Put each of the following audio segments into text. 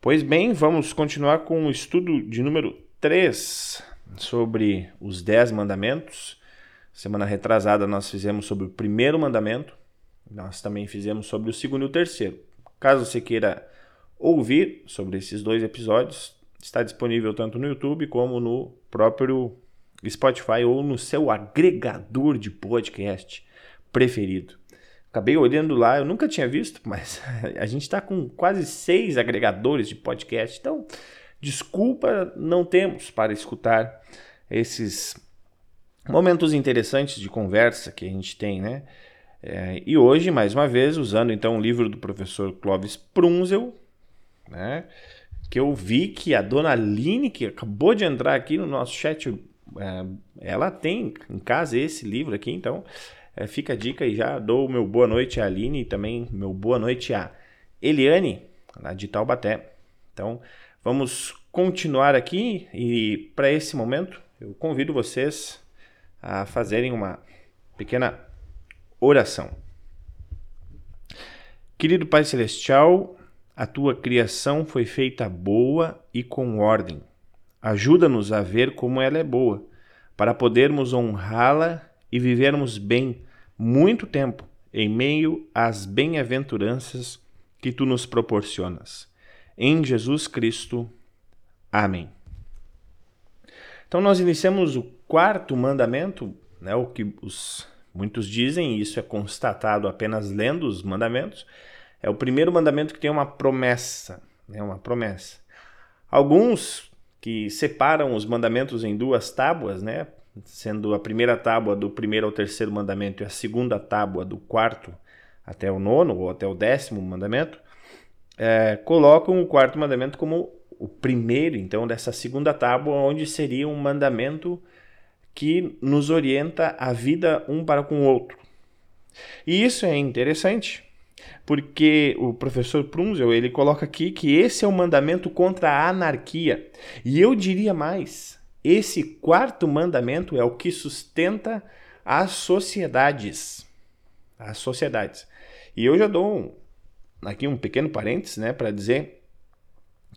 Pois bem, vamos continuar com o estudo de número 3 sobre os 10 mandamentos. Semana retrasada nós fizemos sobre o primeiro mandamento, nós também fizemos sobre o segundo e o terceiro. Caso você queira ouvir sobre esses dois episódios, está disponível tanto no YouTube como no próprio Spotify ou no seu agregador de podcast preferido. Acabei olhando lá, eu nunca tinha visto, mas a gente está com quase seis agregadores de podcast, então desculpa não temos para escutar esses momentos interessantes de conversa que a gente tem, né? É, e hoje, mais uma vez, usando então o livro do professor Clóvis Prunzel, né? Que eu vi que a dona Aline, que acabou de entrar aqui no nosso chat, é, ela tem em casa esse livro aqui, então é, fica a dica e já dou o meu boa noite à Aline e também meu boa noite à Eliane, lá de Taubaté. Então, vamos continuar aqui e para esse momento eu convido vocês a fazerem uma pequena oração. Querido Pai Celestial, a tua criação foi feita boa e com ordem. Ajuda-nos a ver como ela é boa, para podermos honrá-la e vivermos bem muito tempo em meio às bem-aventuranças que tu nos proporcionas. Em Jesus Cristo. Amém. Então nós iniciamos o quarto mandamento, né, o que os muitos dizem, e isso é constatado apenas lendo os mandamentos, é o primeiro mandamento que tem uma promessa, né, uma promessa. Alguns que separam os mandamentos em duas tábuas, né, sendo a primeira tábua do primeiro ao terceiro mandamento e a segunda tábua do quarto até o nono ou até o décimo mandamento, é, colocam o quarto mandamento como o primeiro, então, dessa segunda tábua, onde seria um mandamento que nos orienta a vida um para com o outro. E isso é interessante, porque o professor Prunzel ele coloca aqui que esse é o um mandamento contra a anarquia. E eu diria mais, esse quarto mandamento é o que sustenta as sociedades. As sociedades. E eu já dou aqui um pequeno parênteses, né, para dizer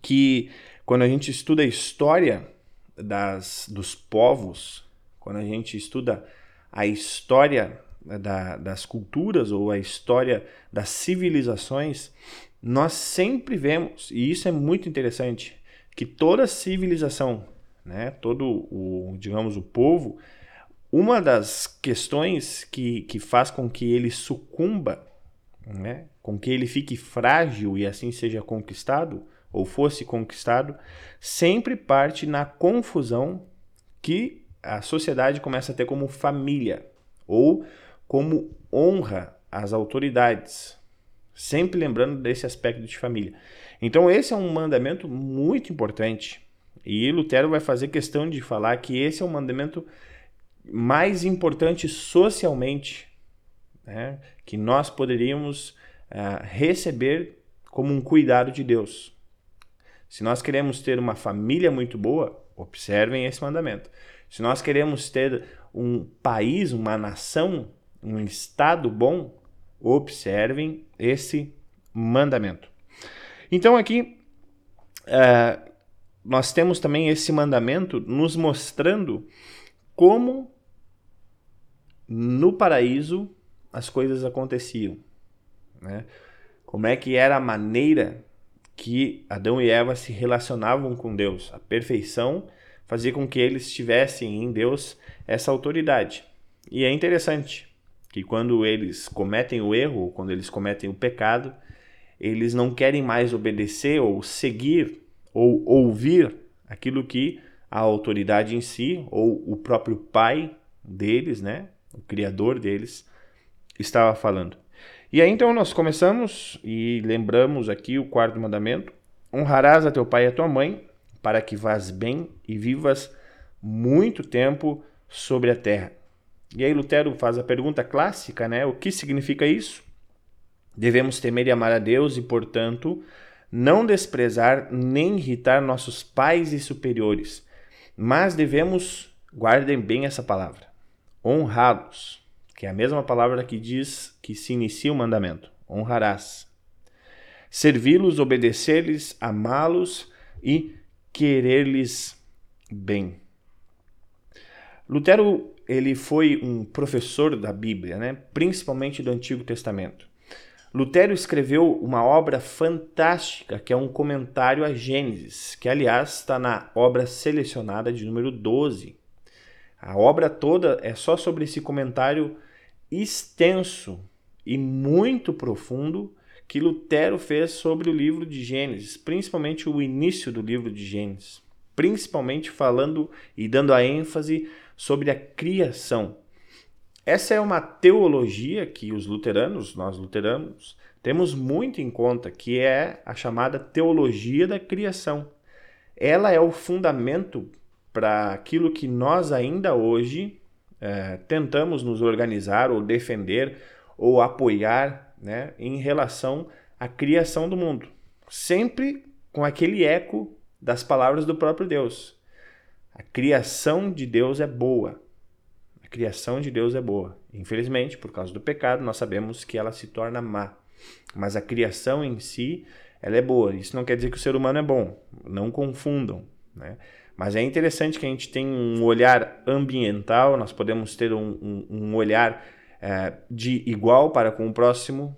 que quando a gente estuda a história das, dos povos, quando a gente estuda a história da, das culturas ou a história das civilizações, nós sempre vemos, e isso é muito interessante, que toda civilização né, todo o, digamos, o povo, uma das questões que, que faz com que ele sucumba, né, com que ele fique frágil e assim seja conquistado, ou fosse conquistado, sempre parte na confusão que a sociedade começa a ter como família, ou como honra às autoridades, sempre lembrando desse aspecto de família. Então, esse é um mandamento muito importante e Lutero vai fazer questão de falar que esse é o mandamento mais importante socialmente né, que nós poderíamos uh, receber como um cuidado de Deus. Se nós queremos ter uma família muito boa, observem esse mandamento. Se nós queremos ter um país, uma nação, um estado bom, observem esse mandamento. Então aqui uh, nós temos também esse mandamento nos mostrando como no paraíso as coisas aconteciam. Né? Como é que era a maneira que Adão e Eva se relacionavam com Deus. A perfeição fazia com que eles tivessem em Deus essa autoridade. E é interessante que quando eles cometem o erro, quando eles cometem o pecado, eles não querem mais obedecer ou seguir ou ouvir aquilo que a autoridade em si ou o próprio pai deles, né, o criador deles, estava falando. E aí então nós começamos e lembramos aqui o quarto mandamento: honrarás a teu pai e a tua mãe, para que vás bem e vivas muito tempo sobre a terra. E aí Lutero faz a pergunta clássica, né? O que significa isso? Devemos temer e amar a Deus e, portanto, não desprezar nem irritar nossos pais e superiores, mas devemos, guardem bem essa palavra, honrá-los, que é a mesma palavra que diz que se inicia o mandamento: honrarás. servi-los, obedecer-lhes, amá-los e querer-lhes bem. Lutero ele foi um professor da Bíblia, né? principalmente do Antigo Testamento. Lutero escreveu uma obra fantástica que é um comentário a Gênesis, que aliás está na obra selecionada de número 12. A obra toda é só sobre esse comentário extenso e muito profundo que Lutero fez sobre o livro de Gênesis, principalmente o início do livro de Gênesis, principalmente falando e dando a ênfase sobre a criação. Essa é uma teologia que os luteranos, nós luteranos, temos muito em conta, que é a chamada teologia da criação. Ela é o fundamento para aquilo que nós ainda hoje é, tentamos nos organizar ou defender ou apoiar né, em relação à criação do mundo. Sempre com aquele eco das palavras do próprio Deus. A criação de Deus é boa criação de Deus é boa. Infelizmente, por causa do pecado, nós sabemos que ela se torna má. Mas a criação em si, ela é boa. Isso não quer dizer que o ser humano é bom. Não confundam. Né? Mas é interessante que a gente tenha um olhar ambiental, nós podemos ter um, um, um olhar é, de igual para com o próximo,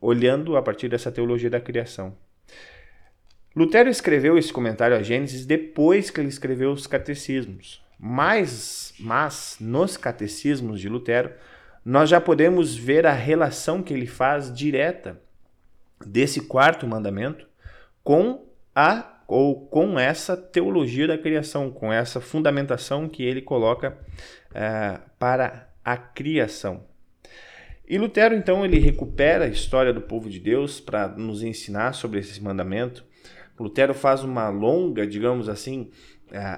olhando a partir dessa teologia da criação. Lutero escreveu esse comentário a Gênesis depois que ele escreveu os catecismos. Mas, mas nos catecismos de Lutero, nós já podemos ver a relação que ele faz direta desse quarto mandamento com a ou com essa teologia da criação, com essa fundamentação que ele coloca uh, para a criação. E Lutero, então, ele recupera a história do povo de Deus para nos ensinar sobre esse mandamento. Lutero faz uma longa, digamos assim,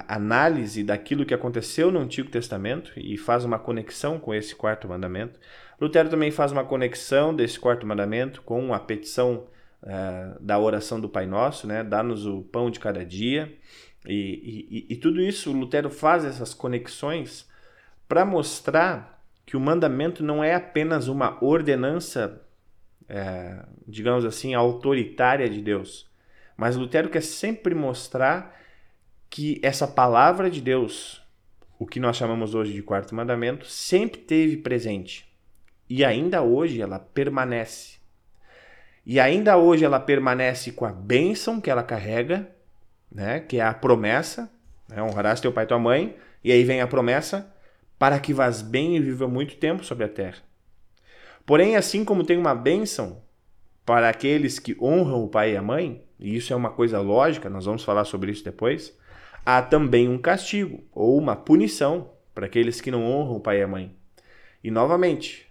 análise daquilo que aconteceu no Antigo Testamento e faz uma conexão com esse quarto mandamento. Lutero também faz uma conexão desse quarto mandamento com a petição uh, da oração do Pai Nosso, né? Dá-nos o pão de cada dia. E, e, e tudo isso, Lutero faz essas conexões para mostrar que o mandamento não é apenas uma ordenança, é, digamos assim, autoritária de Deus. Mas Lutero quer sempre mostrar que essa palavra de Deus, o que nós chamamos hoje de quarto mandamento, sempre teve presente. E ainda hoje ela permanece. E ainda hoje ela permanece com a bênção que ela carrega, né, que é a promessa, né, honrarás teu pai e tua mãe, e aí vem a promessa, para que vás bem e viva muito tempo sobre a terra. Porém, assim como tem uma bênção para aqueles que honram o pai e a mãe, e isso é uma coisa lógica, nós vamos falar sobre isso depois, há também um castigo ou uma punição para aqueles que não honram o pai e a mãe. E novamente,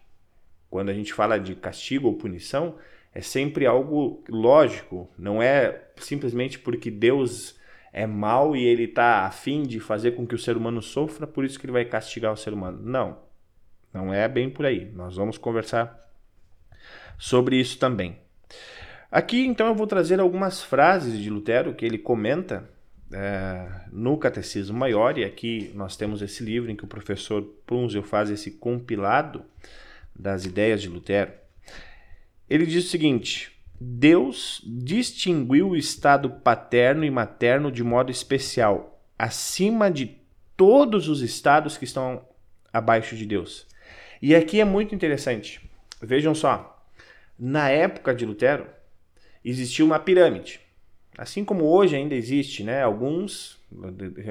quando a gente fala de castigo ou punição, é sempre algo lógico, não é simplesmente porque Deus é mal e ele está afim de fazer com que o ser humano sofra, por isso que ele vai castigar o ser humano. Não, não é bem por aí. Nós vamos conversar sobre isso também. Aqui então eu vou trazer algumas frases de Lutero que ele comenta é, no Catecismo Maior, e aqui nós temos esse livro em que o professor Prunzel faz esse compilado das ideias de Lutero. Ele diz o seguinte: Deus distinguiu o estado paterno e materno de modo especial, acima de todos os estados que estão abaixo de Deus. E aqui é muito interessante. Vejam só, na época de Lutero existia uma pirâmide. Assim como hoje ainda existe, né? Alguns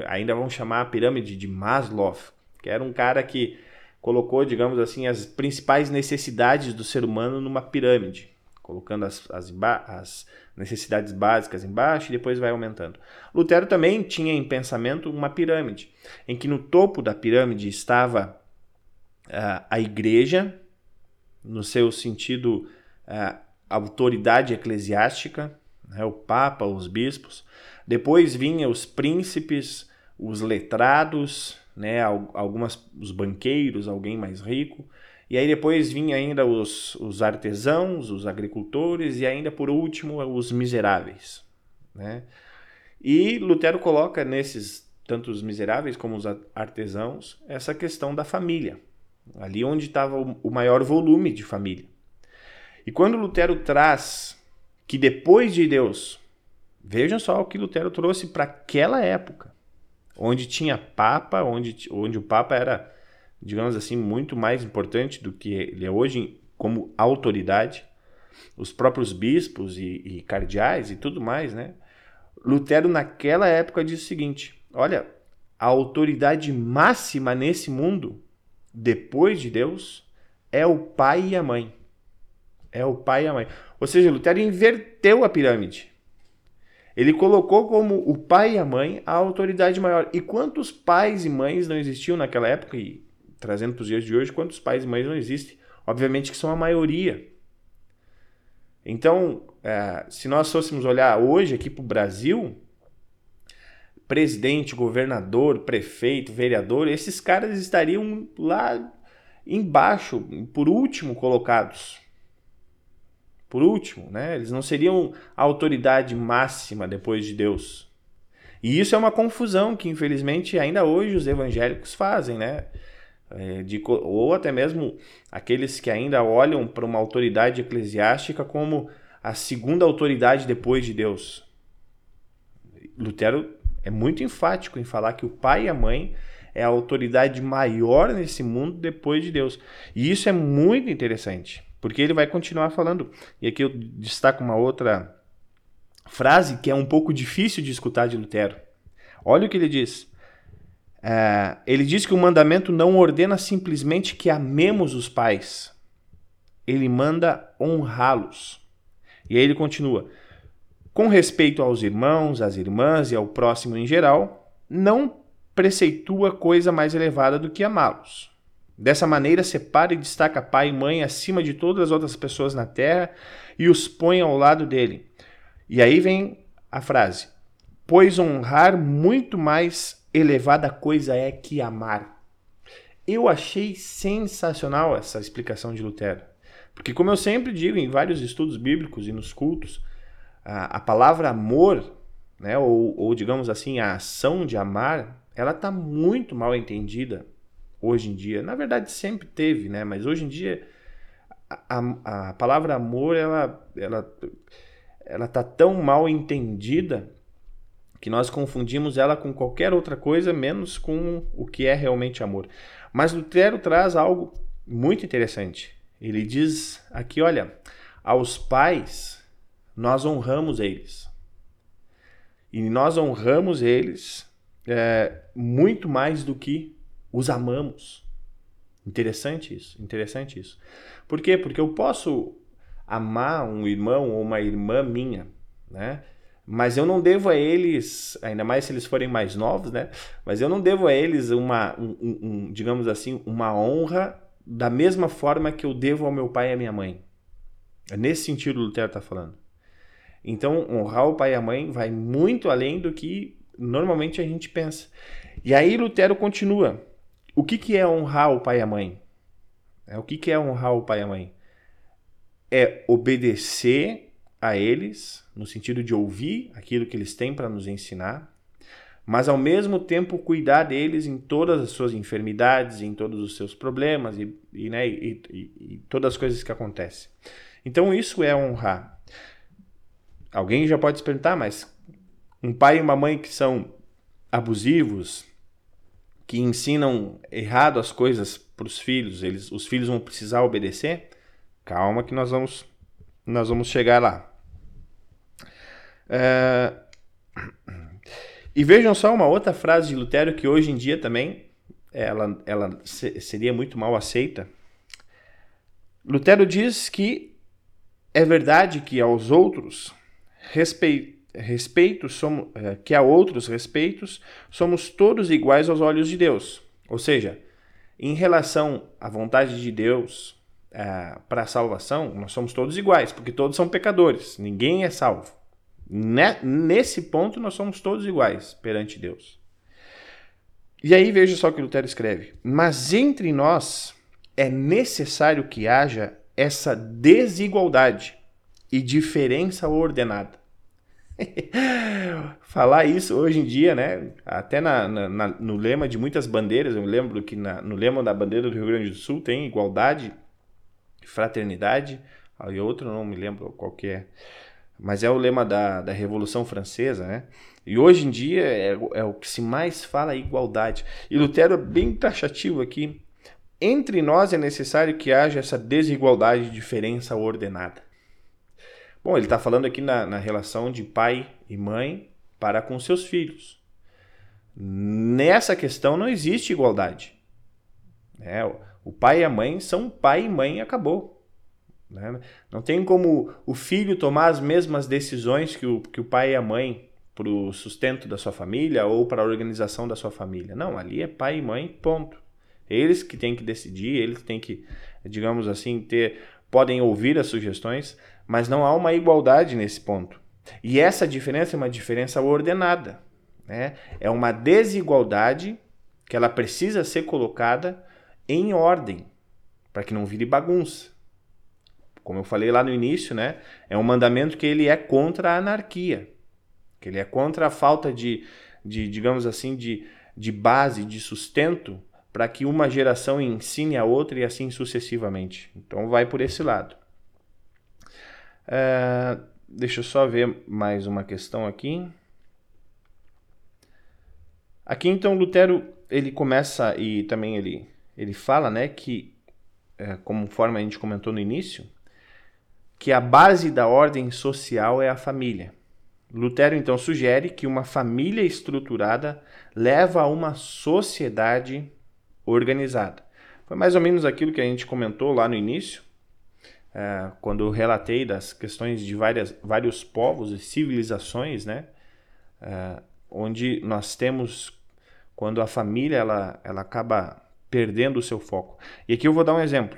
ainda vão chamar a pirâmide de Maslow, que era um cara que colocou, digamos assim, as principais necessidades do ser humano numa pirâmide, colocando as, as, as necessidades básicas embaixo e depois vai aumentando. Lutero também tinha em pensamento uma pirâmide, em que no topo da pirâmide estava uh, a igreja, no seu sentido, uh, autoridade eclesiástica, né, o Papa, os bispos. Depois vinha os príncipes, os letrados, né, algumas, os banqueiros, alguém mais rico. E aí depois vinha ainda os, os artesãos, os agricultores e ainda por último os miseráveis. Né? E Lutero coloca nesses, tanto os miseráveis como os artesãos, essa questão da família. Ali onde estava o maior volume de família. E quando Lutero traz que depois de Deus, vejam só o que Lutero trouxe para aquela época, onde tinha papa, onde, onde o papa era, digamos assim, muito mais importante do que ele é hoje como autoridade, os próprios bispos e, e cardeais e tudo mais, né? Lutero naquela época disse o seguinte: olha, a autoridade máxima nesse mundo, depois de Deus, é o pai e a mãe. É o pai e a mãe. Ou seja, Lutero inverteu a pirâmide. Ele colocou como o pai e a mãe a autoridade maior. E quantos pais e mães não existiam naquela época? E trazendo para os dias de hoje, quantos pais e mães não existem? Obviamente que são a maioria. Então, é, se nós fôssemos olhar hoje aqui para o Brasil, presidente, governador, prefeito, vereador, esses caras estariam lá embaixo, por último colocados. Por último, né? Eles não seriam a autoridade máxima depois de Deus. E isso é uma confusão que, infelizmente, ainda hoje os evangélicos fazem, né? É, de, ou até mesmo aqueles que ainda olham para uma autoridade eclesiástica como a segunda autoridade depois de Deus. Lutero é muito enfático em falar que o pai e a mãe é a autoridade maior nesse mundo depois de Deus. E isso é muito interessante, porque ele vai continuar falando. E aqui eu destaco uma outra frase que é um pouco difícil de escutar de Lutero. Olha o que ele diz. É, ele diz que o mandamento não ordena simplesmente que amemos os pais, ele manda honrá-los. E aí ele continua: com respeito aos irmãos, às irmãs e ao próximo em geral, não preceitua coisa mais elevada do que amá-los. Dessa maneira, separa e destaca pai e mãe acima de todas as outras pessoas na terra e os põe ao lado dele. E aí vem a frase: Pois honrar muito mais elevada coisa é que amar. Eu achei sensacional essa explicação de Lutero. Porque, como eu sempre digo em vários estudos bíblicos e nos cultos, a, a palavra amor, né, ou, ou digamos assim, a ação de amar, ela está muito mal entendida hoje em dia. Na verdade, sempre teve, né? Mas hoje em dia, a, a, palavra amor, ela, ela, ela tá tão mal entendida que nós confundimos ela com qualquer outra coisa, menos com o que é realmente amor. Mas Lutero traz algo muito interessante. Ele diz aqui, olha, aos pais nós honramos eles. E nós honramos eles é, muito mais do que os amamos. Interessante isso, interessante isso. Por quê? Porque eu posso amar um irmão ou uma irmã minha, né? Mas eu não devo a eles, ainda mais se eles forem mais novos, né? Mas eu não devo a eles uma, um, um, digamos assim, uma honra da mesma forma que eu devo ao meu pai e à minha mãe. É nesse sentido o Lutero está falando. Então, honrar o pai e a mãe vai muito além do que normalmente a gente pensa. E aí Lutero continua. O que, que é honrar o pai e a mãe? É, o que, que é honrar o pai e a mãe? É obedecer a eles, no sentido de ouvir aquilo que eles têm para nos ensinar, mas ao mesmo tempo cuidar deles em todas as suas enfermidades, em todos os seus problemas e, e, né, e, e, todas as coisas que acontecem. Então isso é honrar. Alguém já pode se perguntar, mas um pai e uma mãe que são abusivos, que ensinam errado as coisas para os filhos, eles, os filhos vão precisar obedecer? Calma que nós vamos, nós vamos chegar lá. É... E vejam só uma outra frase de Lutero que hoje em dia também ela, ela seria muito mal aceita. Lutero diz que é verdade que aos outros respeito, respeito somos, é, que a outros respeitos somos todos iguais aos olhos de Deus. Ou seja, em relação à vontade de Deus é, para a salvação, nós somos todos iguais, porque todos são pecadores, ninguém é salvo. Nesse ponto, nós somos todos iguais perante Deus. E aí veja só o que Lutero escreve: Mas entre nós é necessário que haja essa desigualdade e diferença ordenada. Falar isso hoje em dia, né? Até na, na, no lema de muitas bandeiras, eu lembro que na, no lema da bandeira do Rio Grande do Sul tem igualdade, fraternidade, e outro não me lembro qual que é mas é o lema da, da Revolução Francesa, né? E hoje em dia é, é o que se mais fala igualdade. E Lutero é bem taxativo aqui. Entre nós é necessário que haja essa desigualdade de diferença ordenada. Bom, ele está falando aqui na, na relação de pai e mãe para com seus filhos. Nessa questão não existe igualdade. É, o pai e a mãe são pai e mãe e acabou. Né? Não tem como o filho tomar as mesmas decisões que o, que o pai e a mãe para o sustento da sua família ou para a organização da sua família. Não, ali é pai e mãe, ponto. Eles que têm que decidir, eles que têm que, digamos assim, ter, podem ouvir as sugestões, mas não há uma igualdade nesse ponto. E essa diferença é uma diferença ordenada. Né? É uma desigualdade que ela precisa ser colocada em ordem, para que não vire bagunça. Como eu falei lá no início, né? É um mandamento que ele é contra a anarquia, que ele é contra a falta de, de digamos assim, de, de base, de sustento para que uma geração ensine a outra e assim sucessivamente. Então vai por esse lado. É, deixa eu só ver mais uma questão aqui. Aqui então Lutero ele começa e também ele ele fala, né, que, é, conforme a gente comentou no início, que a base da ordem social é a família. Lutero então sugere que uma família estruturada leva a uma sociedade organizada. Foi mais ou menos aquilo que a gente comentou lá no início, é, quando eu relatei das questões de várias, vários povos e civilizações, né? É, onde nós temos, quando a família ela, ela acaba perdendo o seu foco. E aqui eu vou dar um exemplo.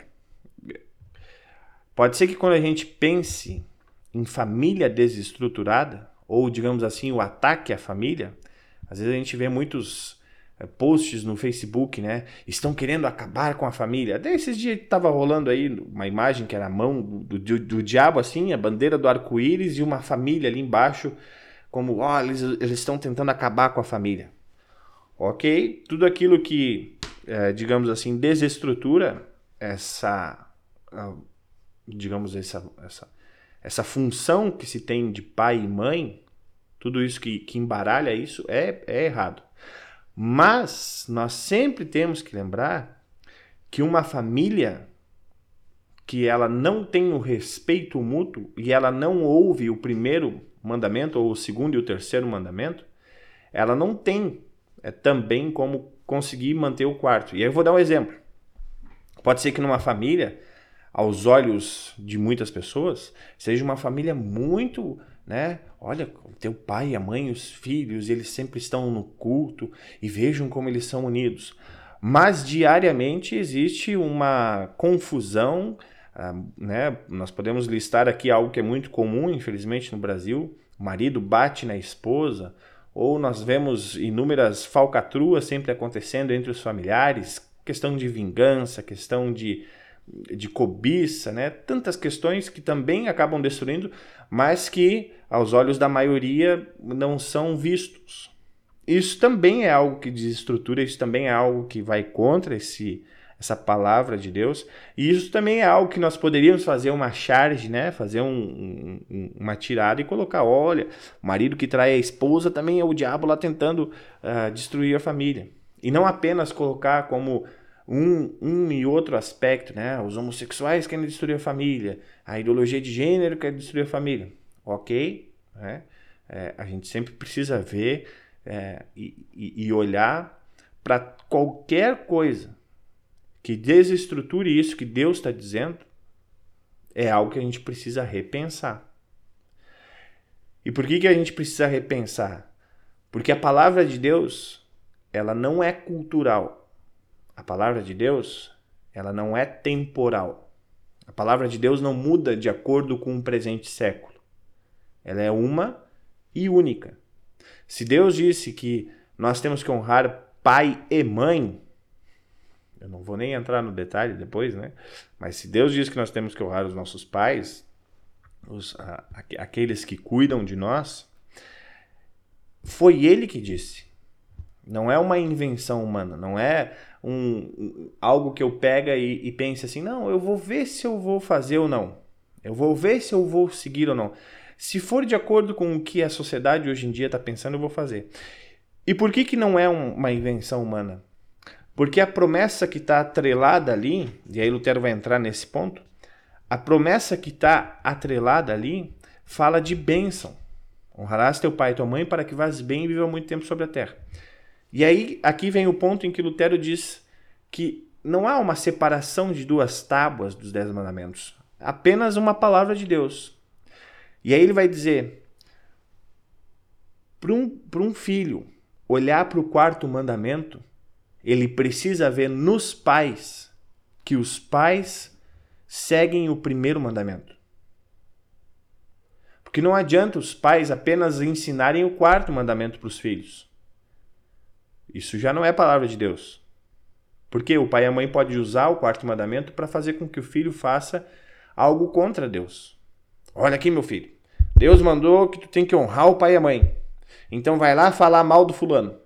Pode ser que quando a gente pense em família desestruturada, ou digamos assim, o ataque à família, às vezes a gente vê muitos posts no Facebook, né? Estão querendo acabar com a família. Até esses dias estava rolando aí uma imagem que era a mão do, do, do diabo, assim, a bandeira do arco-íris e uma família ali embaixo, como, ó, oh, eles, eles estão tentando acabar com a família. Ok? Tudo aquilo que é, digamos assim, desestrutura essa, digamos, essa, essa, essa função que se tem de pai e mãe, tudo isso que, que embaralha isso é, é errado. Mas nós sempre temos que lembrar que uma família que ela não tem o respeito mútuo e ela não ouve o primeiro mandamento ou o segundo e o terceiro mandamento, ela não tem é, também como conseguir manter o quarto. E aí eu vou dar um exemplo. Pode ser que numa família, aos olhos de muitas pessoas, seja uma família muito, né? Olha, teu pai, a mãe, os filhos, eles sempre estão no culto e vejam como eles são unidos. Mas diariamente existe uma confusão, ah, né? Nós podemos listar aqui algo que é muito comum, infelizmente, no Brasil: o marido bate na esposa, ou nós vemos inúmeras falcatruas sempre acontecendo entre os familiares, questão de vingança, questão de, de cobiça, né? tantas questões que também acabam destruindo, mas que aos olhos da maioria não são vistos. Isso também é algo que desestrutura, isso também é algo que vai contra esse, essa palavra de Deus. E isso também é algo que nós poderíamos fazer uma charge, né? Fazer um, um, uma tirada e colocar: olha, o marido que trai a esposa também é o diabo lá tentando uh, destruir a família. E não apenas colocar como um, um e outro aspecto, né? Os homossexuais querem destruir a família, a ideologia de gênero quer destruir a família. Ok, né? É, a gente sempre precisa ver é, e, e olhar para qualquer coisa que desestruture isso que Deus está dizendo, é algo que a gente precisa repensar. E por que, que a gente precisa repensar? Porque a palavra de Deus, ela não é cultural. A palavra de Deus, ela não é temporal. A palavra de Deus não muda de acordo com o presente século. Ela é uma e única. Se Deus disse que nós temos que honrar pai e mãe, eu não vou nem entrar no detalhe depois, né? Mas se Deus diz que nós temos que honrar os nossos pais, os, a, aqueles que cuidam de nós, foi Ele que disse. Não é uma invenção humana, não é um, algo que eu pega e, e pense assim, não, eu vou ver se eu vou fazer ou não. Eu vou ver se eu vou seguir ou não. Se for de acordo com o que a sociedade hoje em dia está pensando, eu vou fazer. E por que, que não é um, uma invenção humana? Porque a promessa que está atrelada ali, e aí Lutero vai entrar nesse ponto, a promessa que está atrelada ali fala de bênção. Honrarás teu pai e tua mãe para que vás bem e viva muito tempo sobre a terra. E aí, aqui vem o ponto em que Lutero diz que não há uma separação de duas tábuas dos Dez Mandamentos, apenas uma palavra de Deus. E aí ele vai dizer: para um, um filho olhar para o quarto mandamento, ele precisa ver nos pais que os pais seguem o primeiro mandamento. Porque não adianta os pais apenas ensinarem o quarto mandamento para os filhos. Isso já não é palavra de Deus. Porque o pai e a mãe podem usar o quarto mandamento para fazer com que o filho faça algo contra Deus. Olha aqui, meu filho. Deus mandou que tu tem que honrar o pai e a mãe. Então vai lá falar mal do fulano.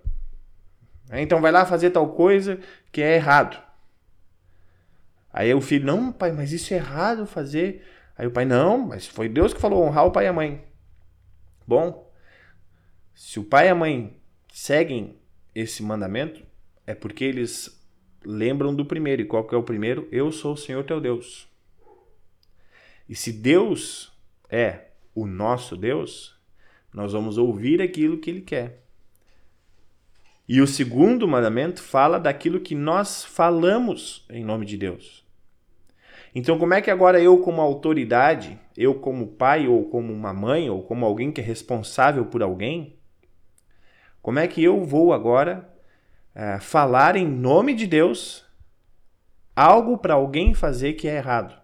Então vai lá fazer tal coisa que é errado. Aí o filho, não, pai, mas isso é errado fazer. Aí o pai, não, mas foi Deus que falou honrar o pai e a mãe. Bom, se o pai e a mãe seguem esse mandamento, é porque eles lembram do primeiro. E qual que é o primeiro? Eu sou o Senhor teu Deus. E se Deus é o nosso Deus, nós vamos ouvir aquilo que ele quer. E o segundo mandamento fala daquilo que nós falamos em nome de Deus. Então, como é que agora eu, como autoridade, eu, como pai, ou como uma mãe, ou como alguém que é responsável por alguém, como é que eu vou agora é, falar em nome de Deus algo para alguém fazer que é errado?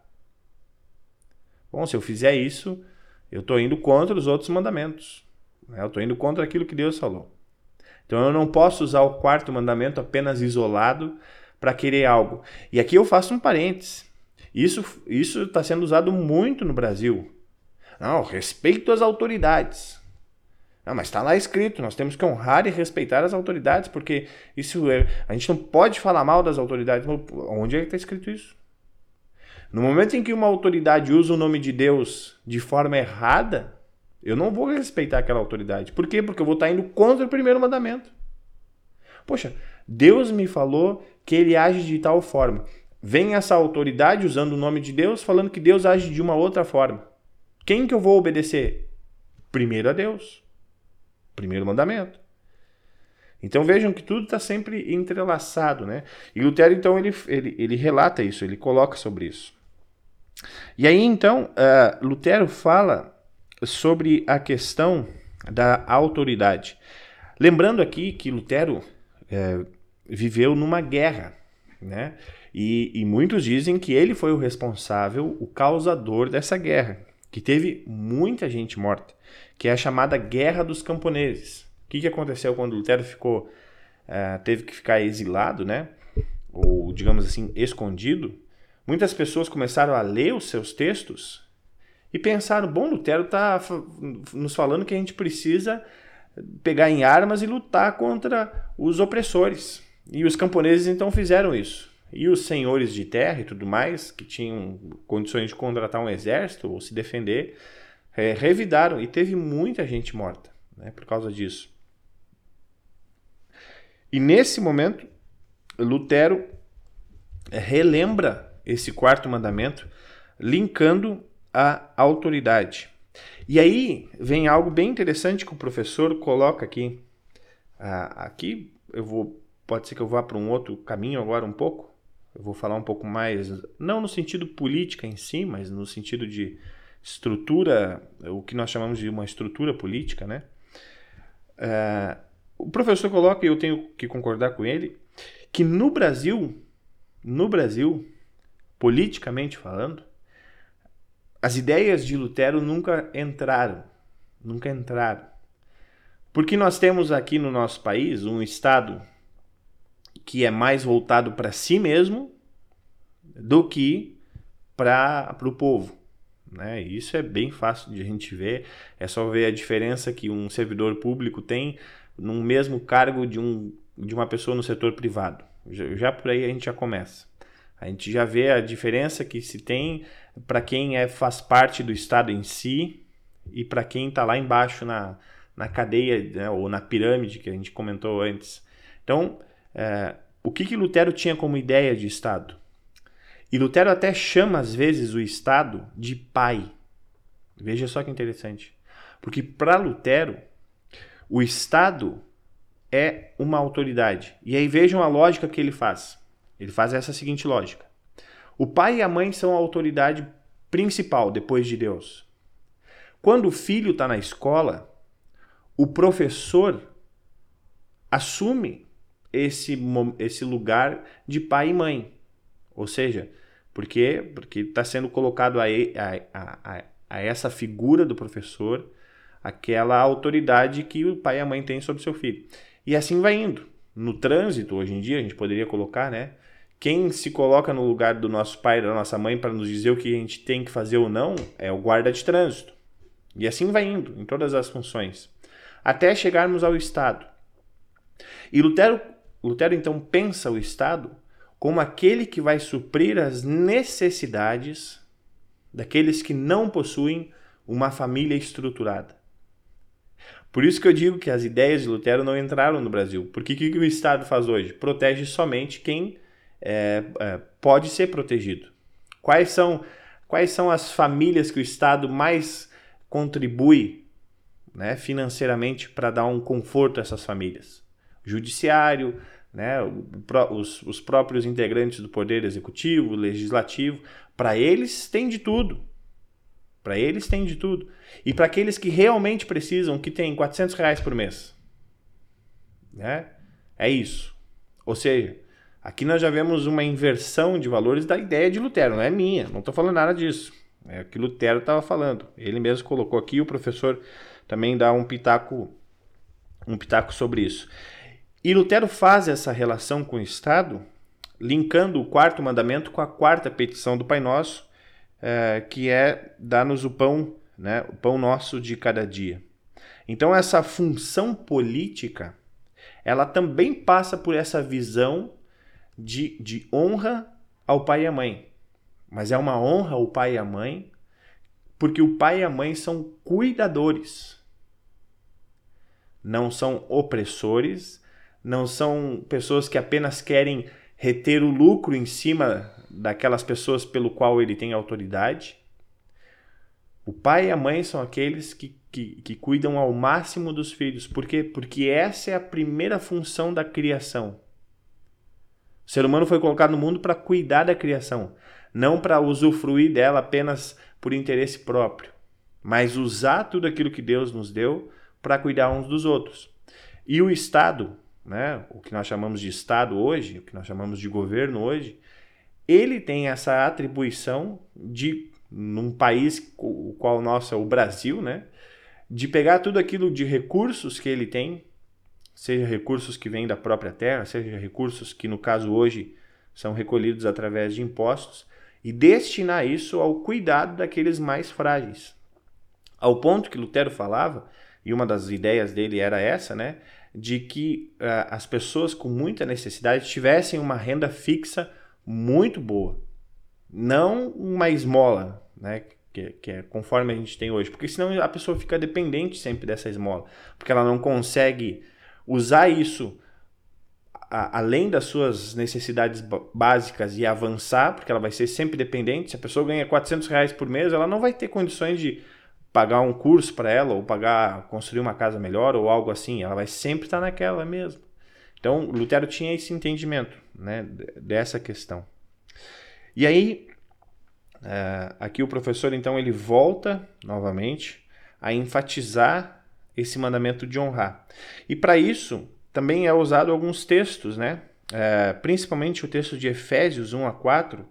Bom, se eu fizer isso, eu estou indo contra os outros mandamentos. Né? Eu estou indo contra aquilo que Deus falou. Então eu não posso usar o quarto mandamento apenas isolado para querer algo. E aqui eu faço um parênteses. Isso isso está sendo usado muito no Brasil. Não, respeito às autoridades. Não, mas está lá escrito, nós temos que honrar e respeitar as autoridades, porque isso é, a gente não pode falar mal das autoridades. Onde é que está escrito isso? No momento em que uma autoridade usa o nome de Deus de forma errada, eu não vou respeitar aquela autoridade. Por quê? Porque eu vou estar indo contra o primeiro mandamento. Poxa, Deus me falou que ele age de tal forma. Vem essa autoridade usando o nome de Deus, falando que Deus age de uma outra forma. Quem que eu vou obedecer? Primeiro a Deus. Primeiro mandamento. Então vejam que tudo está sempre entrelaçado, né? E Lutero, então, ele, ele, ele relata isso, ele coloca sobre isso. E aí, então, uh, Lutero fala sobre a questão da autoridade. Lembrando aqui que Lutero é, viveu numa guerra, né? E, e, muitos dizem que ele foi o responsável, o causador dessa guerra, que teve muita gente morta, que é a chamada Guerra dos Camponeses. O que, que aconteceu quando Lutero ficou, é, teve que ficar exilado, né? Ou digamos assim, escondido? Muitas pessoas começaram a ler os seus textos e pensaram: bom, Lutero está nos falando que a gente precisa pegar em armas e lutar contra os opressores. E os camponeses então fizeram isso. E os senhores de terra e tudo mais, que tinham condições de contratar um exército ou se defender, é, revidaram e teve muita gente morta né, por causa disso. E nesse momento, Lutero relembra esse quarto mandamento, linkando a autoridade. E aí vem algo bem interessante que o professor coloca aqui. Ah, aqui eu vou, pode ser que eu vá para um outro caminho agora um pouco. Eu vou falar um pouco mais, não no sentido política em si, mas no sentido de estrutura, o que nós chamamos de uma estrutura política, né? Ah, o professor coloca, e eu tenho que concordar com ele, que no Brasil, no Brasil, politicamente falando, as ideias de Lutero nunca entraram, nunca entraram. Porque nós temos aqui no nosso país um Estado que é mais voltado para si mesmo do que para o povo. Né? Isso é bem fácil de a gente ver. É só ver a diferença que um servidor público tem no mesmo cargo de, um, de uma pessoa no setor privado. Já, já por aí a gente já começa. A gente já vê a diferença que se tem para quem é, faz parte do Estado em si e para quem está lá embaixo na, na cadeia né, ou na pirâmide que a gente comentou antes. Então, é, o que, que Lutero tinha como ideia de Estado? E Lutero até chama às vezes o Estado de pai. Veja só que interessante. Porque para Lutero, o Estado é uma autoridade. E aí vejam a lógica que ele faz. Ele faz essa seguinte lógica: o pai e a mãe são a autoridade principal depois de Deus. Quando o filho está na escola, o professor assume esse, esse lugar de pai e mãe. Ou seja, porque porque está sendo colocado a, a, a, a, essa figura do professor aquela autoridade que o pai e a mãe têm sobre seu filho. E assim vai indo. No trânsito, hoje em dia, a gente poderia colocar, né? Quem se coloca no lugar do nosso pai da nossa mãe para nos dizer o que a gente tem que fazer ou não é o guarda de trânsito. E assim vai indo, em todas as funções. Até chegarmos ao Estado. E Lutero, Lutero então pensa o Estado como aquele que vai suprir as necessidades daqueles que não possuem uma família estruturada. Por isso que eu digo que as ideias de Lutero não entraram no Brasil. Porque o que, o Estado faz hoje? Protege somente quem é, é, pode ser protegido. Quais são, quais são as famílias que o Estado mais contribui né, financeiramente para dar um conforto a essas famílias? Judiciário, né, os, os próprios integrantes do Poder Executivo, Legislativo, para eles tem de tudo. Para eles tem de tudo. E para aqueles que realmente precisam, que tem 400 reais por mês. Né? É isso. Ou seja, Aqui nós já vemos uma inversão de valores da ideia de Lutero, não é minha, não estou falando nada disso. É o que Lutero estava falando. Ele mesmo colocou aqui, o professor também dá um pitaco, um pitaco sobre isso. E Lutero faz essa relação com o Estado, linkando o quarto mandamento com a quarta petição do Pai Nosso, é, que é dar-nos o pão, né, o pão nosso de cada dia. Então essa função política, ela também passa por essa visão de, de honra ao pai e à mãe. Mas é uma honra ao pai e à mãe, porque o pai e a mãe são cuidadores. Não são opressores, não são pessoas que apenas querem reter o lucro em cima daquelas pessoas pelo qual ele tem autoridade. O pai e a mãe são aqueles que, que, que cuidam ao máximo dos filhos. Por quê? Porque essa é a primeira função da criação. O ser humano foi colocado no mundo para cuidar da criação, não para usufruir dela apenas por interesse próprio, mas usar tudo aquilo que Deus nos deu para cuidar uns dos outros. E o Estado, né, o que nós chamamos de Estado hoje, o que nós chamamos de governo hoje, ele tem essa atribuição de, num país o qual nosso é o Brasil, né, de pegar tudo aquilo de recursos que ele tem, seja recursos que vêm da própria terra, seja recursos que, no caso hoje, são recolhidos através de impostos, e destinar isso ao cuidado daqueles mais frágeis. Ao ponto que Lutero falava, e uma das ideias dele era essa, né, de que uh, as pessoas com muita necessidade tivessem uma renda fixa muito boa, não uma esmola, né, que, que é conforme a gente tem hoje, porque senão a pessoa fica dependente sempre dessa esmola, porque ela não consegue usar isso a, além das suas necessidades básicas e avançar, porque ela vai ser sempre dependente. Se a pessoa ganha 400 reais por mês, ela não vai ter condições de pagar um curso para ela ou pagar construir uma casa melhor ou algo assim. Ela vai sempre estar naquela mesmo. Então, Lutero tinha esse entendimento né, dessa questão. E aí, é, aqui o professor, então, ele volta novamente a enfatizar esse mandamento de honrar. E para isso também é usado alguns textos, né? É, principalmente o texto de Efésios 1 a 4,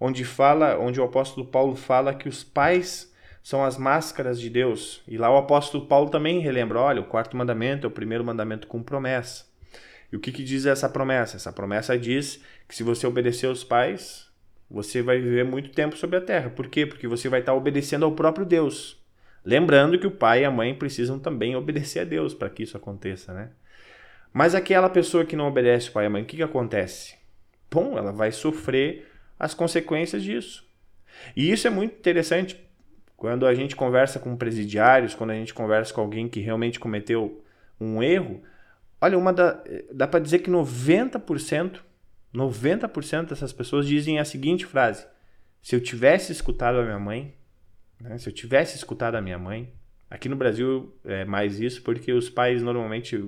onde fala, onde o apóstolo Paulo fala que os pais são as máscaras de Deus. E lá o apóstolo Paulo também relembra, olha, o quarto mandamento é o primeiro mandamento com promessa. E o que, que diz essa promessa? Essa promessa diz que se você obedecer aos pais, você vai viver muito tempo sobre a terra. Por quê? Porque você vai estar obedecendo ao próprio Deus. Lembrando que o pai e a mãe precisam também obedecer a Deus para que isso aconteça, né? Mas aquela pessoa que não obedece o pai e a mãe, o que, que acontece? Bom, ela vai sofrer as consequências disso. E isso é muito interessante Quando a gente conversa com presidiários, quando a gente conversa com alguém que realmente cometeu um erro, olha, uma da, dá para dizer que 90%, 90% dessas pessoas dizem a seguinte frase: se eu tivesse escutado a minha mãe, né, se eu tivesse escutado a minha mãe, aqui no Brasil é mais isso porque os pais normalmente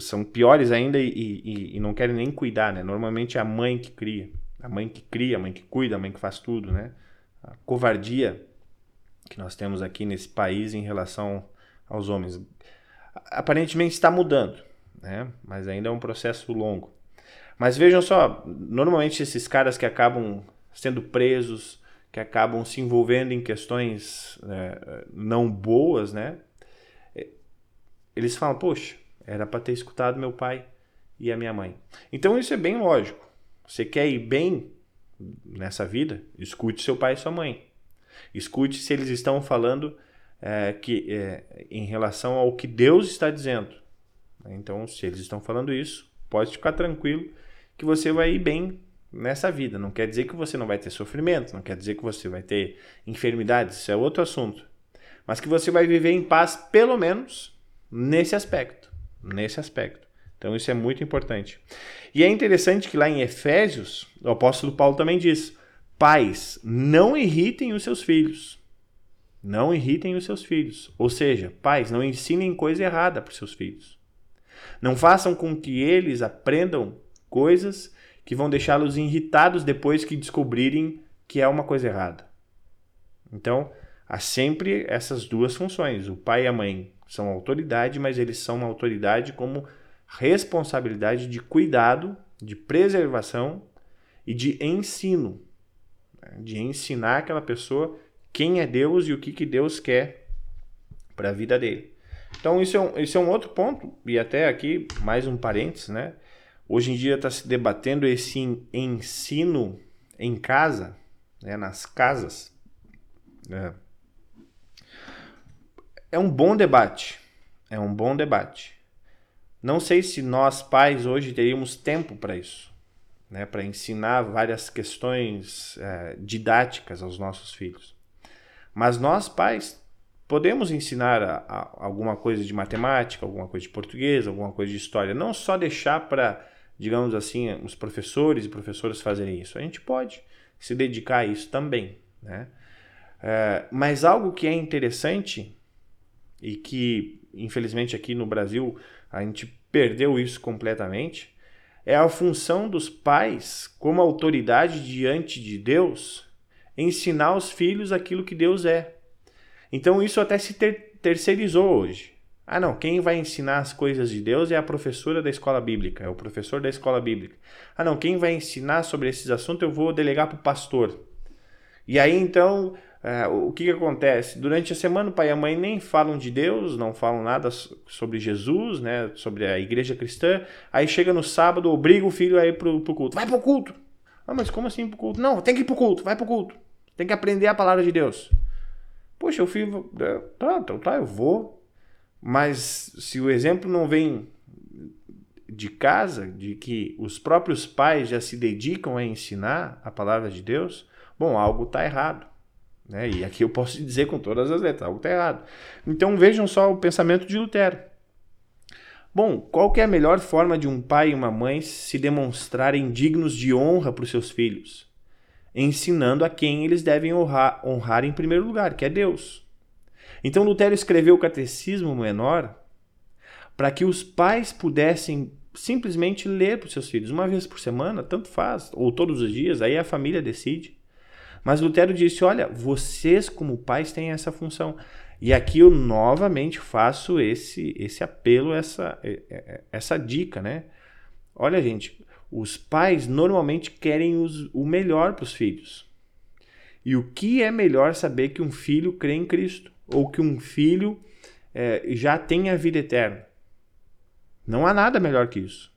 são piores ainda e, e, e não querem nem cuidar, né? Normalmente é a mãe que cria, a mãe que cria, a mãe que cuida, a mãe que faz tudo, né? A covardia que nós temos aqui nesse país em relação aos homens aparentemente está mudando, né? Mas ainda é um processo longo. Mas vejam só, normalmente esses caras que acabam sendo presos, que acabam se envolvendo em questões é, não boas, né? Eles falam, poxa, era para ter escutado meu pai e a minha mãe. Então isso é bem lógico. Você quer ir bem nessa vida? Escute seu pai e sua mãe. Escute se eles estão falando é, que é, em relação ao que Deus está dizendo. Então, se eles estão falando isso, pode ficar tranquilo que você vai ir bem nessa vida. Não quer dizer que você não vai ter sofrimento, não quer dizer que você vai ter enfermidades, isso é outro assunto. Mas que você vai viver em paz, pelo menos nesse aspecto nesse aspecto. Então isso é muito importante. E é interessante que lá em Efésios, o apóstolo Paulo também diz: Pais, não irritem os seus filhos. Não irritem os seus filhos. Ou seja, pais, não ensinem coisa errada para os seus filhos. Não façam com que eles aprendam coisas que vão deixá-los irritados depois que descobrirem que é uma coisa errada. Então, há sempre essas duas funções. O pai e a mãe são autoridade, mas eles são uma autoridade como responsabilidade de cuidado, de preservação e de ensino. Né? De ensinar aquela pessoa quem é Deus e o que, que Deus quer para a vida dele. Então, isso é, um, isso é um outro ponto, e até aqui, mais um parênteses, né? Hoje em dia está se debatendo esse ensino em casa, né? nas casas. Né? é um bom debate. É um bom debate. Não sei se nós pais hoje teríamos tempo para isso, né, para ensinar várias questões é, didáticas aos nossos filhos. Mas nós pais podemos ensinar a, a, alguma coisa de matemática, alguma coisa de português, alguma coisa de história. Não só deixar para, digamos assim, os professores e professoras fazerem isso. A gente pode se dedicar a isso também, né? É, mas algo que é interessante e que, infelizmente, aqui no Brasil a gente perdeu isso completamente, é a função dos pais, como autoridade diante de Deus, ensinar os filhos aquilo que Deus é. Então isso até se ter terceirizou hoje. Ah, não, quem vai ensinar as coisas de Deus é a professora da escola bíblica, é o professor da escola bíblica. Ah, não, quem vai ensinar sobre esses assuntos eu vou delegar para o pastor. E aí então é, o que, que acontece? Durante a semana, o pai e a mãe nem falam de Deus, não falam nada sobre Jesus, né, sobre a igreja cristã. Aí chega no sábado, obriga o filho a ir pro, pro culto. Vai pro culto! Ah, mas como assim pro culto? Não, tem que ir pro culto, vai pro culto. Tem que aprender a palavra de Deus. Poxa, o filho, é, tá, então tá, eu vou. Mas se o exemplo não vem de casa, de que os próprios pais já se dedicam a ensinar a palavra de Deus, bom, algo está errado. Né? E aqui eu posso dizer com todas as letras, algo está errado. Então vejam só o pensamento de Lutero. Bom, qual é a melhor forma de um pai e uma mãe se demonstrarem dignos de honra para os seus filhos? Ensinando a quem eles devem honrar, honrar em primeiro lugar, que é Deus. Então Lutero escreveu o Catecismo Menor para que os pais pudessem simplesmente ler para os seus filhos uma vez por semana, tanto faz, ou todos os dias, aí a família decide. Mas Lutero disse: olha, vocês, como pais, têm essa função. E aqui eu novamente faço esse, esse apelo, essa, essa dica, né? Olha, gente, os pais normalmente querem os, o melhor para os filhos. E o que é melhor saber que um filho crê em Cristo? Ou que um filho é, já tem a vida eterna? Não há nada melhor que isso.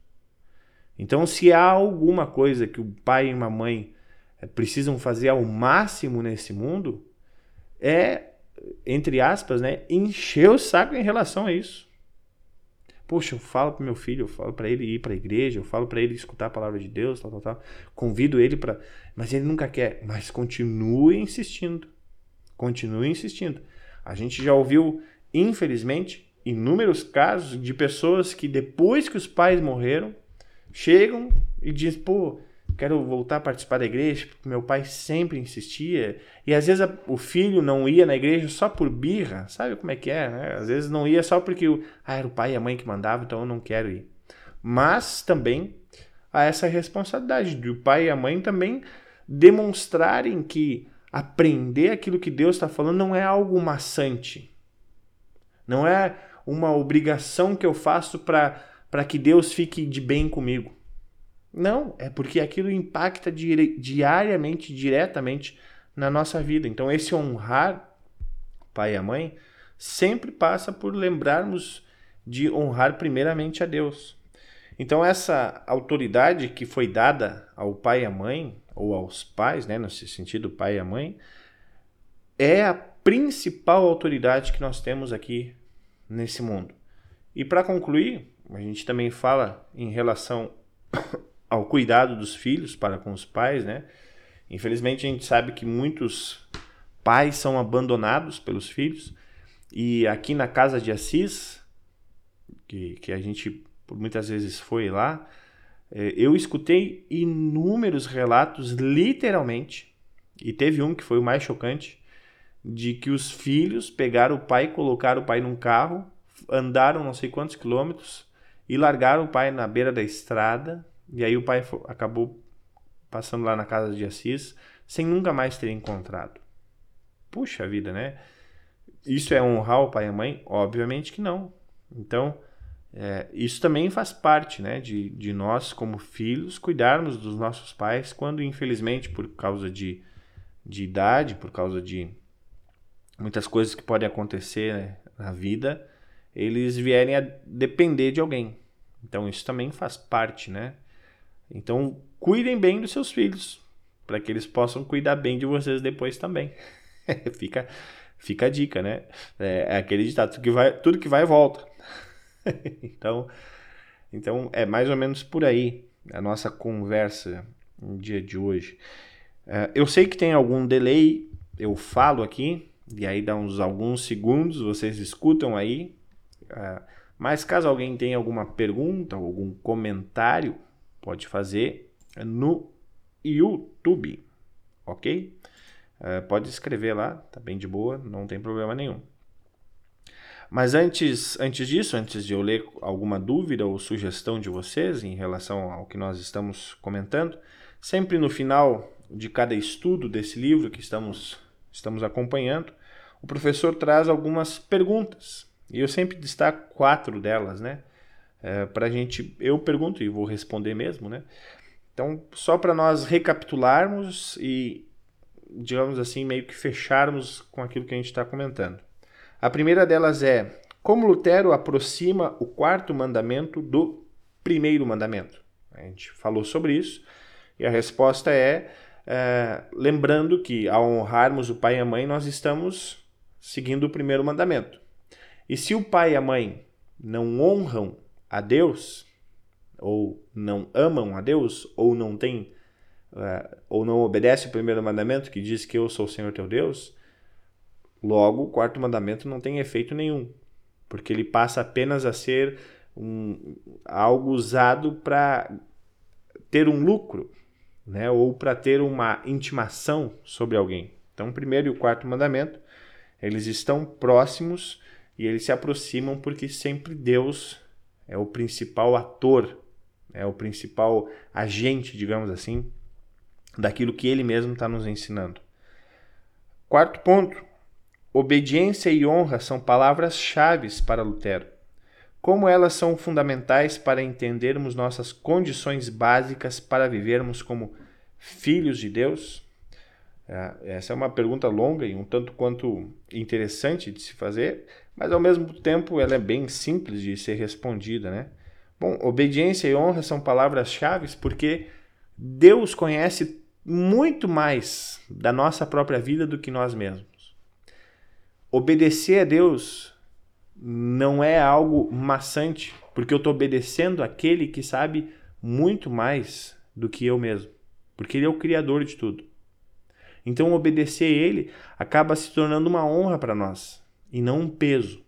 Então, se há alguma coisa que o pai e uma mãe é, precisam fazer ao máximo nesse mundo é, entre aspas, né, encher o saco em relação a isso. Poxa, eu falo para meu filho, eu falo para ele ir para a igreja, eu falo para ele escutar a palavra de Deus, tal, tal, tal. Convido ele para, mas ele nunca quer. Mas continue insistindo, continue insistindo. A gente já ouviu, infelizmente, inúmeros casos de pessoas que depois que os pais morreram, chegam e dizem, pô, quero voltar a participar da igreja, porque meu pai sempre insistia. E às vezes a, o filho não ia na igreja só por birra, sabe como é que é, né? Às vezes não ia só porque o, ah, era o pai e a mãe que mandavam, então eu não quero ir. Mas também há essa responsabilidade do pai e a mãe também demonstrarem que aprender aquilo que Deus está falando não é algo maçante. Não é uma obrigação que eu faço para que Deus fique de bem comigo. Não, é porque aquilo impacta diariamente, diretamente na nossa vida. Então, esse honrar pai e a mãe sempre passa por lembrarmos de honrar primeiramente a Deus. Então, essa autoridade que foi dada ao pai e à mãe, ou aos pais, né, nesse sentido, pai e a mãe, é a principal autoridade que nós temos aqui nesse mundo. E para concluir, a gente também fala em relação ao cuidado dos filhos para com os pais, né? Infelizmente a gente sabe que muitos pais são abandonados pelos filhos e aqui na casa de Assis, que, que a gente por muitas vezes foi lá, é, eu escutei inúmeros relatos, literalmente, e teve um que foi o mais chocante, de que os filhos pegaram o pai, colocaram o pai num carro, andaram não sei quantos quilômetros e largaram o pai na beira da estrada e aí o pai acabou passando lá na casa de Assis sem nunca mais ter encontrado. Puxa vida, né? Isso é honrar o pai e a mãe? Obviamente que não. Então, é, isso também faz parte né, de, de nós, como filhos, cuidarmos dos nossos pais quando, infelizmente, por causa de, de idade, por causa de muitas coisas que podem acontecer né, na vida, eles vierem a depender de alguém. Então, isso também faz parte, né? Então, cuidem bem dos seus filhos, para que eles possam cuidar bem de vocês depois também. fica, fica a dica, né? É, é aquele ditado, que vai, tudo que vai volta. então, então, é mais ou menos por aí a nossa conversa no dia de hoje. É, eu sei que tem algum delay, eu falo aqui, e aí dá uns alguns segundos, vocês escutam aí. É, mas caso alguém tenha alguma pergunta, algum comentário, pode fazer no YouTube, ok? É, pode escrever lá, tá bem de boa, não tem problema nenhum. Mas antes, antes disso, antes de eu ler alguma dúvida ou sugestão de vocês em relação ao que nós estamos comentando, sempre no final de cada estudo desse livro que estamos, estamos acompanhando, o professor traz algumas perguntas. E eu sempre destaco quatro delas, né? É, para a gente. Eu pergunto e vou responder mesmo, né? Então, só para nós recapitularmos e, digamos assim, meio que fecharmos com aquilo que a gente está comentando. A primeira delas é: como Lutero aproxima o quarto mandamento do primeiro mandamento? A gente falou sobre isso e a resposta é, é lembrando que ao honrarmos o pai e a mãe, nós estamos seguindo o primeiro mandamento. E se o pai e a mãe não honram a Deus, ou não amam a Deus, ou não têm, uh, ou não obedecem o primeiro mandamento que diz que eu sou o Senhor teu Deus, logo o quarto mandamento não tem efeito nenhum, porque ele passa apenas a ser um, algo usado para ter um lucro, né, ou para ter uma intimação sobre alguém. Então, o primeiro e o quarto mandamento, eles estão próximos e eles se aproximam porque sempre Deus é o principal ator, é o principal agente, digamos assim, daquilo que ele mesmo está nos ensinando. Quarto ponto: obediência e honra são palavras-chave para Lutero. Como elas são fundamentais para entendermos nossas condições básicas para vivermos como filhos de Deus? É, essa é uma pergunta longa e um tanto quanto interessante de se fazer, mas ao mesmo tempo ela é bem simples de ser respondida, né? Bom, obediência e honra são palavras-chave porque Deus conhece muito mais da nossa própria vida do que nós mesmos. Obedecer a Deus não é algo maçante, porque eu estou obedecendo aquele que sabe muito mais do que eu mesmo, porque Ele é o Criador de tudo. Então, obedecer ele acaba se tornando uma honra para nós e não um peso.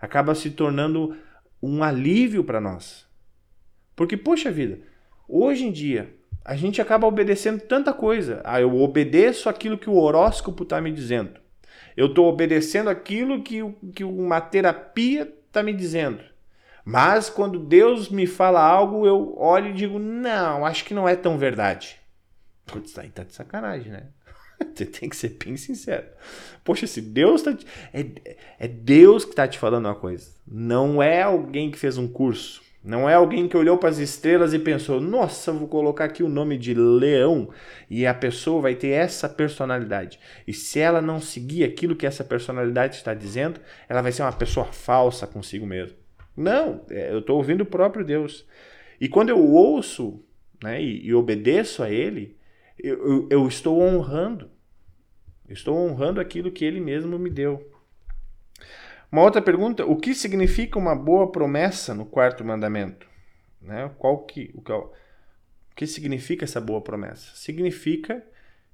Acaba se tornando um alívio para nós. Porque, poxa vida, hoje em dia, a gente acaba obedecendo tanta coisa. Ah, eu obedeço aquilo que o horóscopo está me dizendo. Eu estou obedecendo aquilo que, que uma terapia está me dizendo. Mas quando Deus me fala algo, eu olho e digo: não, acho que não é tão verdade. Putz, aí tá de sacanagem, né? Você tem que ser bem sincero. Poxa, se Deus tá. Te... É, é Deus que está te falando uma coisa. Não é alguém que fez um curso. Não é alguém que olhou para as estrelas e pensou: nossa, vou colocar aqui o nome de leão e a pessoa vai ter essa personalidade. E se ela não seguir aquilo que essa personalidade está dizendo, ela vai ser uma pessoa falsa consigo mesmo. Não, é, eu estou ouvindo o próprio Deus. E quando eu ouço né, e, e obedeço a Ele, eu, eu, eu estou honrando. estou honrando aquilo que Ele mesmo me deu. Uma outra pergunta: o que significa uma boa promessa no quarto mandamento? Né? Qual que, o, que, o que significa essa boa promessa? Significa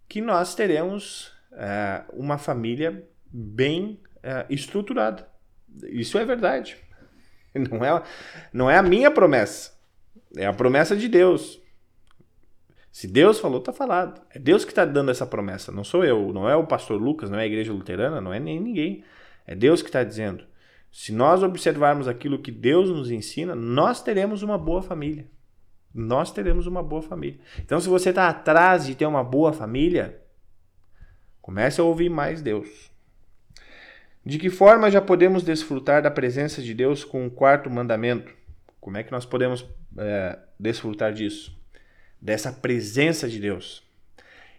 que nós teremos é, uma família bem é, estruturada. Isso é verdade. Não é, não é a minha promessa. É a promessa de Deus. Se Deus falou, está falado. É Deus que está dando essa promessa. Não sou eu, não é o pastor Lucas, não é a igreja luterana, não é nem ninguém. É Deus que está dizendo. Se nós observarmos aquilo que Deus nos ensina, nós teremos uma boa família. Nós teremos uma boa família. Então, se você está atrás de ter uma boa família, comece a ouvir mais Deus. De que forma já podemos desfrutar da presença de Deus com o quarto mandamento? Como é que nós podemos é, desfrutar disso? Dessa presença de Deus.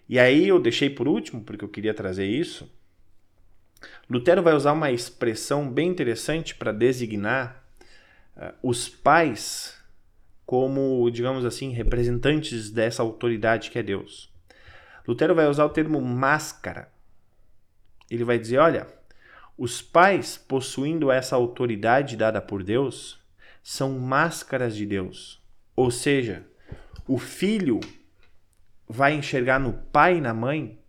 E aí eu deixei por último, porque eu queria trazer isso, Lutero vai usar uma expressão bem interessante para designar uh, os pais como, digamos assim, representantes dessa autoridade que é Deus. Lutero vai usar o termo máscara. Ele vai dizer: olha, os pais possuindo essa autoridade dada por Deus são máscaras de Deus. Ou seja, o filho vai enxergar no pai e na mãe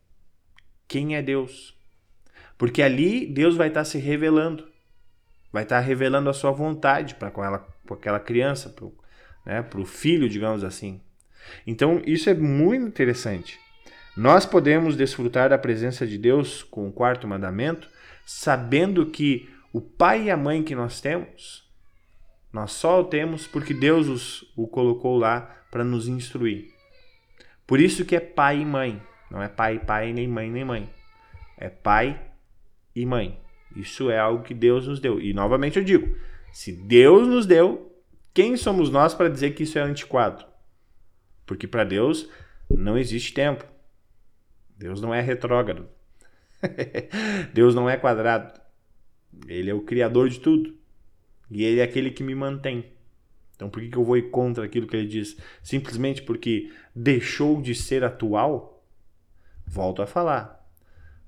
quem é Deus. Porque ali Deus vai estar se revelando, vai estar revelando a sua vontade para com, com aquela criança, para o né, filho, digamos assim. Então isso é muito interessante. Nós podemos desfrutar da presença de Deus com o quarto mandamento, sabendo que o pai e a mãe que nós temos, nós só o temos porque Deus os, o colocou lá para nos instruir. Por isso que é pai e mãe, não é pai pai, nem mãe nem mãe. É pai e mãe. Isso é algo que Deus nos deu. E novamente eu digo: se Deus nos deu, quem somos nós para dizer que isso é antiquado? Porque para Deus não existe tempo. Deus não é retrógrado. Deus não é quadrado. Ele é o criador de tudo. E ele é aquele que me mantém. Então por que eu vou ir contra aquilo que ele diz? Simplesmente porque deixou de ser atual? Volto a falar.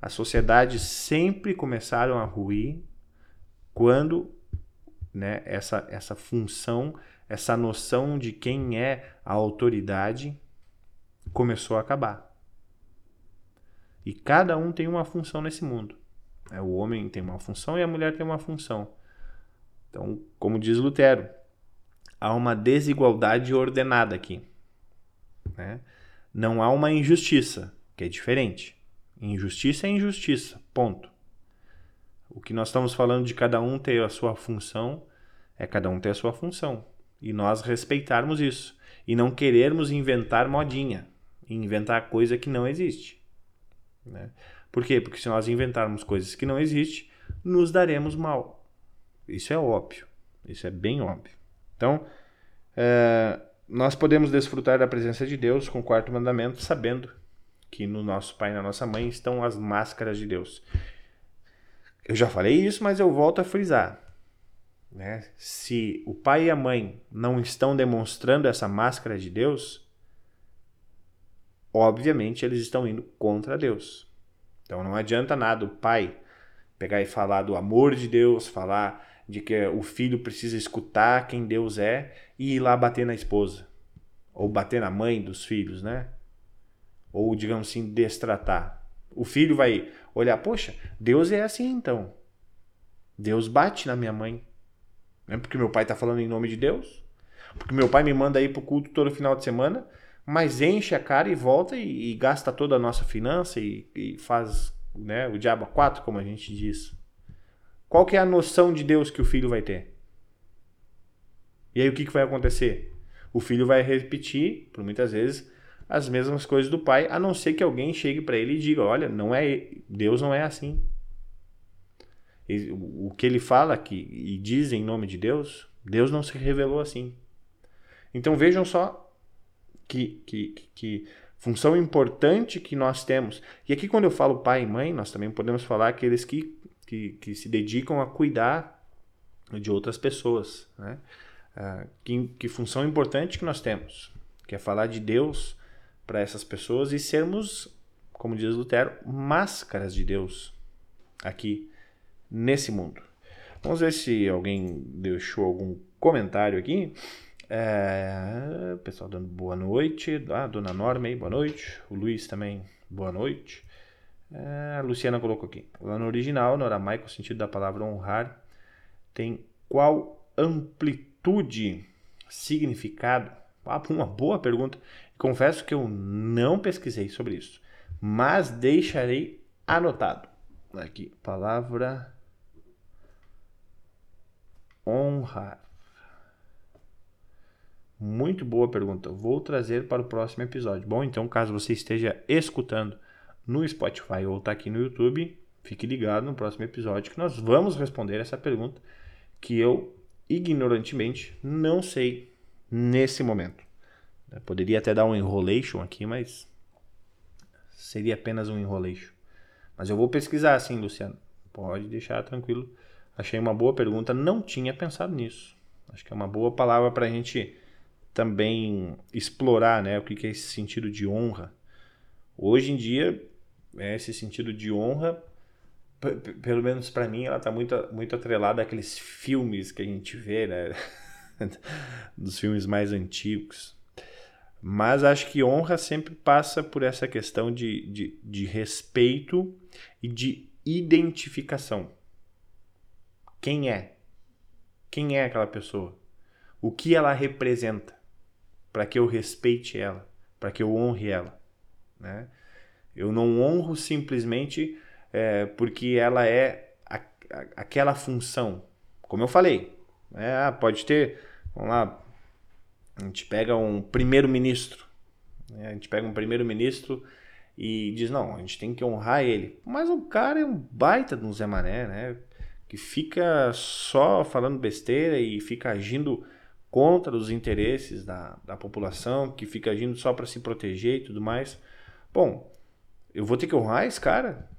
As sociedades sempre começaram a ruir quando né, essa, essa função, essa noção de quem é a autoridade começou a acabar. E cada um tem uma função nesse mundo. É, o homem tem uma função e a mulher tem uma função. Então, como diz Lutero, há uma desigualdade ordenada aqui. Né? Não há uma injustiça, que é diferente. Injustiça é injustiça, ponto. O que nós estamos falando de cada um ter a sua função é cada um ter a sua função. E nós respeitarmos isso. E não querermos inventar modinha. Inventar coisa que não existe. Né? Por quê? Porque se nós inventarmos coisas que não existem, nos daremos mal. Isso é óbvio. Isso é bem óbvio. Então, é, nós podemos desfrutar da presença de Deus com o quarto mandamento, sabendo que no nosso pai e na nossa mãe estão as máscaras de Deus. Eu já falei isso, mas eu volto a frisar. Né? Se o pai e a mãe não estão demonstrando essa máscara de Deus, obviamente eles estão indo contra Deus. Então não adianta nada o pai pegar e falar do amor de Deus, falar de que o filho precisa escutar quem Deus é e ir lá bater na esposa ou bater na mãe dos filhos, né? ou digamos assim, destratar. O filho vai olhar, poxa, Deus é assim então. Deus bate na minha mãe. Não é porque meu pai está falando em nome de Deus? Porque meu pai me manda ir pro culto todo final de semana, mas enche a cara e volta e, e gasta toda a nossa finança e, e faz né, o diabo a quatro, como a gente diz. Qual que é a noção de Deus que o filho vai ter? E aí o que, que vai acontecer? O filho vai repetir, por muitas vezes, as mesmas coisas do pai, a não ser que alguém chegue para ele e diga: olha, não é Deus não é assim. E, o que ele fala aqui e diz em nome de Deus, Deus não se revelou assim. Então vejam só que, que, que função importante que nós temos. E aqui, quando eu falo pai e mãe, nós também podemos falar aqueles que, que, que se dedicam a cuidar de outras pessoas. Né? Ah, que, que função importante que nós temos, que é falar de Deus para essas pessoas e sermos, como diz Lutero, máscaras de Deus aqui nesse mundo. Vamos ver se alguém deixou algum comentário aqui. É, pessoal dando boa noite. Ah, dona Norma aí, boa noite. O Luiz também, boa noite. É, a Luciana colocou aqui. Lá no original, no aramaico, o sentido da palavra honrar tem qual amplitude, significado? Ah, uma boa pergunta. Confesso que eu não pesquisei sobre isso, mas deixarei anotado. Aqui, palavra honrar. Muito boa pergunta. Vou trazer para o próximo episódio. Bom, então, caso você esteja escutando no Spotify ou está aqui no YouTube, fique ligado no próximo episódio que nós vamos responder essa pergunta que eu ignorantemente não sei nesse momento. Eu poderia até dar um enrolation aqui, mas seria apenas um enrolation. Mas eu vou pesquisar sim, Luciano. Pode deixar tranquilo. Achei uma boa pergunta, não tinha pensado nisso. Acho que é uma boa palavra para a gente também explorar né, o que é esse sentido de honra. Hoje em dia, é esse sentido de honra, pelo menos para mim, ela está muito, muito atrelada àqueles filmes que a gente vê, né? dos filmes mais antigos. Mas acho que honra sempre passa por essa questão de, de, de respeito e de identificação. Quem é? Quem é aquela pessoa? O que ela representa? Para que eu respeite ela, para que eu honre ela. Né? Eu não honro simplesmente é, porque ela é a, a, aquela função. Como eu falei, é, pode ter, vamos lá, a gente pega um primeiro-ministro, né? a gente pega um primeiro-ministro e diz, não, a gente tem que honrar ele. Mas o cara é um baita de um Zé Mané, né? Que fica só falando besteira e fica agindo contra os interesses da, da população, que fica agindo só para se proteger e tudo mais. Bom, eu vou ter que honrar esse cara?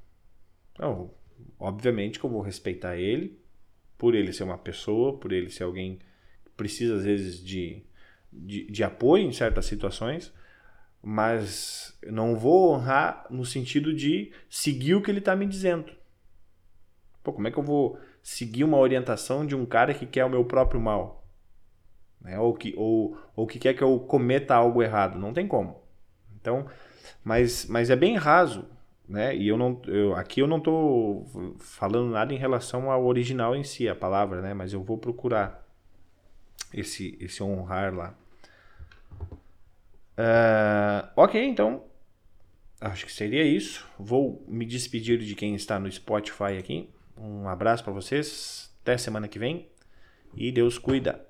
Não, obviamente que eu vou respeitar ele, por ele ser uma pessoa, por ele ser alguém que precisa às vezes de de, de apoio em certas situações, mas não vou honrar no sentido de seguir o que ele está me dizendo. Pô, como é que eu vou seguir uma orientação de um cara que quer o meu próprio mal? Né? Ou, que, ou, ou que quer que eu cometa algo errado? Não tem como. Então, mas, mas é bem raso. Né? E eu não, eu, aqui eu não estou falando nada em relação ao original em si, a palavra, né? mas eu vou procurar esse, esse honrar lá. Uh, ok, então acho que seria isso. Vou me despedir de quem está no Spotify aqui. Um abraço para vocês. Até semana que vem. E Deus cuida.